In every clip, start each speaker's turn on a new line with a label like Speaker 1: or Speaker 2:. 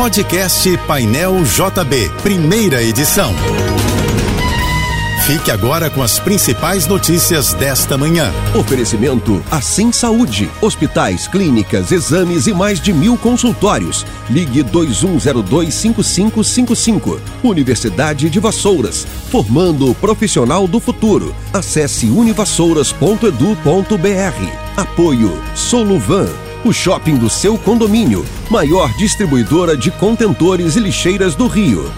Speaker 1: Podcast Painel JB, primeira edição. Fique agora com as principais notícias desta manhã.
Speaker 2: Oferecimento Assim Saúde. Hospitais, clínicas, exames e mais de mil consultórios. Ligue 21025555. Universidade de Vassouras. Formando o profissional do futuro. Acesse univassouras.edu.br. Apoio Soluvan o shopping do seu condomínio, maior distribuidora de contentores e lixeiras do Rio.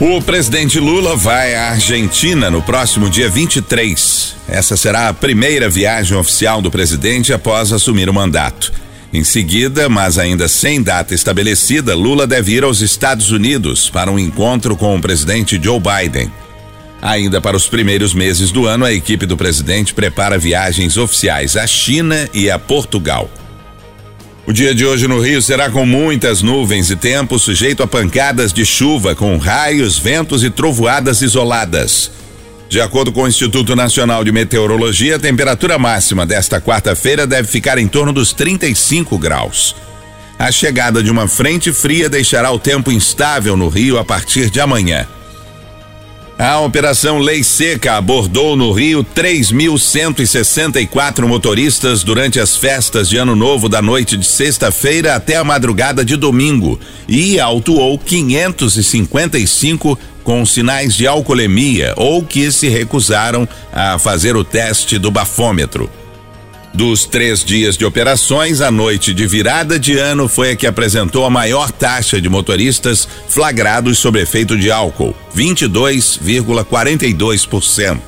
Speaker 3: O presidente Lula vai à Argentina no próximo dia 23. Essa será a primeira viagem oficial do presidente após assumir o mandato. Em seguida, mas ainda sem data estabelecida, Lula deve ir aos Estados Unidos para um encontro com o presidente Joe Biden. Ainda para os primeiros meses do ano, a equipe do presidente prepara viagens oficiais à China e a Portugal. O dia de hoje no Rio será com muitas nuvens e tempo sujeito a pancadas de chuva com raios, ventos e trovoadas isoladas. De acordo com o Instituto Nacional de Meteorologia, a temperatura máxima desta quarta-feira deve ficar em torno dos 35 graus. A chegada de uma frente fria deixará o tempo instável no Rio a partir de amanhã. A Operação Lei Seca abordou no Rio 3.164 motoristas durante as festas de Ano Novo da noite de sexta-feira até a madrugada de domingo e autuou 555 com sinais de alcoolemia ou que se recusaram a fazer o teste do bafômetro. Dos três dias de operações, a noite de virada de ano foi a que apresentou a maior taxa de motoristas flagrados sob efeito de álcool, 22,42%.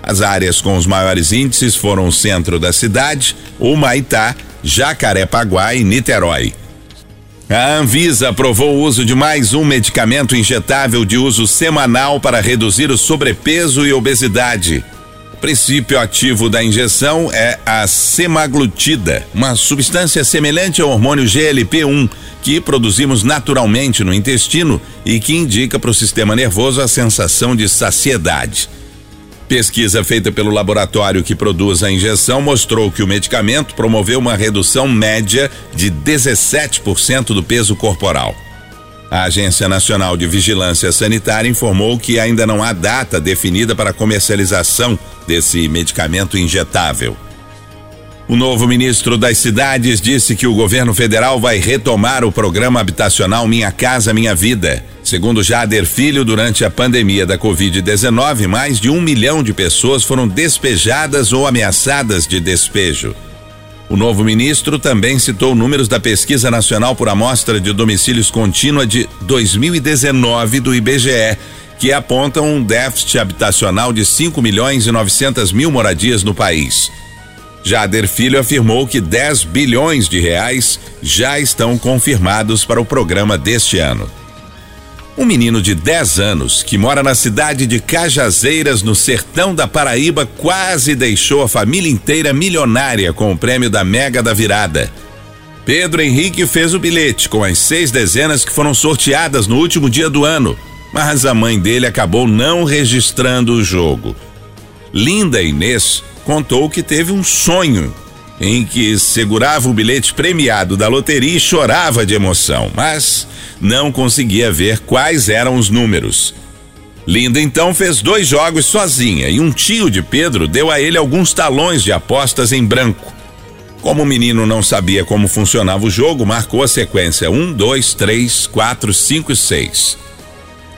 Speaker 3: As áreas com os maiores índices foram o centro da cidade, o Maitá, Jacarepaguá e Niterói. A Anvisa aprovou o uso de mais um medicamento injetável de uso semanal para reduzir o sobrepeso e obesidade princípio ativo da injeção é a semaglutida, uma substância semelhante ao hormônio GLP-1 que produzimos naturalmente no intestino e que indica para o sistema nervoso a sensação de saciedade. Pesquisa feita pelo laboratório que produz a injeção mostrou que o medicamento promoveu uma redução média de 17% do peso corporal. A Agência Nacional de Vigilância Sanitária informou que ainda não há data definida para comercialização desse medicamento injetável. O novo ministro das Cidades disse que o governo federal vai retomar o programa habitacional Minha Casa Minha Vida. Segundo Jader Filho, durante a pandemia da Covid-19, mais de um milhão de pessoas foram despejadas ou ameaçadas de despejo. O novo ministro também citou números da Pesquisa Nacional por Amostra de Domicílios Contínua de 2019 do IBGE, que apontam um déficit habitacional de 5 milhões e 900 mil moradias no país. Jader Filho afirmou que 10 bilhões de reais já estão confirmados para o programa deste ano. Um menino de 10 anos que mora na cidade de Cajazeiras, no sertão da Paraíba, quase deixou a família inteira milionária com o prêmio da Mega da Virada. Pedro Henrique fez o bilhete com as seis dezenas que foram sorteadas no último dia do ano, mas a mãe dele acabou não registrando o jogo. Linda Inês contou que teve um sonho em que segurava o bilhete premiado da loteria e chorava de emoção, mas não conseguia ver quais eram os números. Linda então fez dois jogos sozinha e um tio de Pedro deu a ele alguns talões de apostas em branco. Como o menino não sabia como funcionava o jogo, marcou a sequência 1, 2, 3, 4, 5 e 6.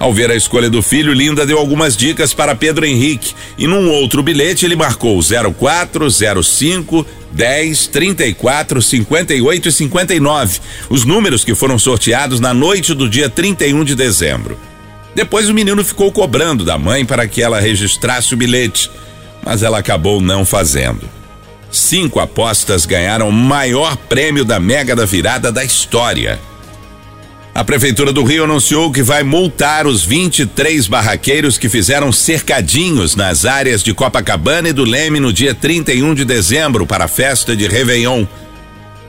Speaker 3: Ao ver a escolha do filho, Linda deu algumas dicas para Pedro Henrique e num outro bilhete ele marcou 04, 05, 10, 34, 58 e 59, os números que foram sorteados na noite do dia 31 de dezembro. Depois o menino ficou cobrando da mãe para que ela registrasse o bilhete, mas ela acabou não fazendo. Cinco apostas ganharam o maior prêmio da Mega da Virada da história. A Prefeitura do Rio anunciou que vai multar os 23 barraqueiros que fizeram cercadinhos nas áreas de Copacabana e do Leme no dia 31 de dezembro para a festa de Réveillon.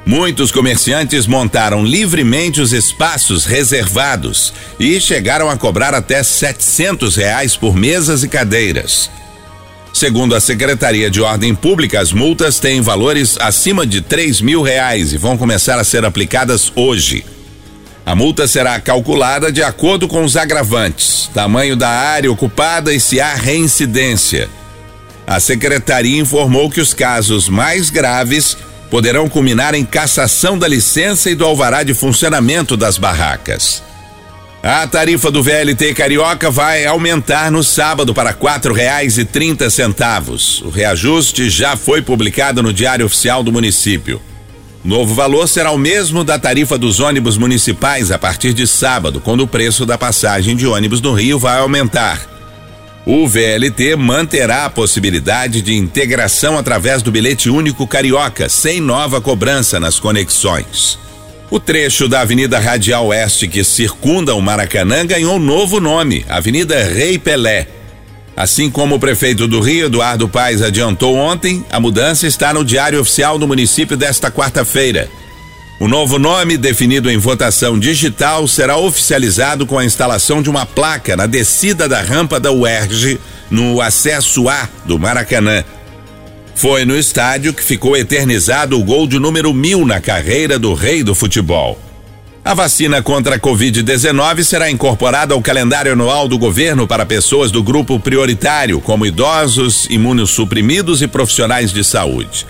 Speaker 3: Muitos comerciantes montaram livremente os espaços reservados e chegaram a cobrar até 700 reais por mesas e cadeiras. Segundo a Secretaria de Ordem Pública, as multas têm valores acima de 3 mil reais e vão começar a ser aplicadas hoje. A multa será calculada de acordo com os agravantes, tamanho da área ocupada e se há reincidência. A secretaria informou que os casos mais graves poderão culminar em cassação da licença e do alvará de funcionamento das barracas. A tarifa do VLT Carioca vai aumentar no sábado para quatro reais e trinta centavos. O reajuste já foi publicado no Diário Oficial do município. Novo valor será o mesmo da tarifa dos ônibus municipais a partir de sábado, quando o preço da passagem de ônibus no Rio vai aumentar. O VLT manterá a possibilidade de integração através do bilhete único carioca, sem nova cobrança nas conexões. O trecho da Avenida Radial Oeste que circunda o Maracanã ganhou novo nome, Avenida Rei Pelé. Assim como o prefeito do Rio, Eduardo Paes, adiantou ontem, a mudança está no Diário Oficial do município desta quarta-feira. O novo nome, definido em votação digital, será oficializado com a instalação de uma placa na descida da rampa da UERJ, no acesso A do Maracanã. Foi no estádio que ficou eternizado o gol de número mil na carreira do rei do futebol. A vacina contra a Covid-19 será incorporada ao calendário anual do governo para pessoas do grupo prioritário, como idosos, imunossuprimidos e profissionais de saúde.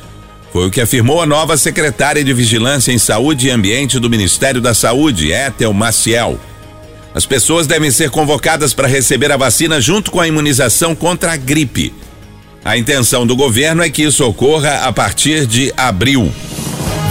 Speaker 3: Foi o que afirmou a nova secretária de Vigilância em Saúde e Ambiente do Ministério da Saúde, Ethel Maciel. As pessoas devem ser convocadas para receber a vacina junto com a imunização contra a gripe. A intenção do governo é que isso ocorra a partir de abril.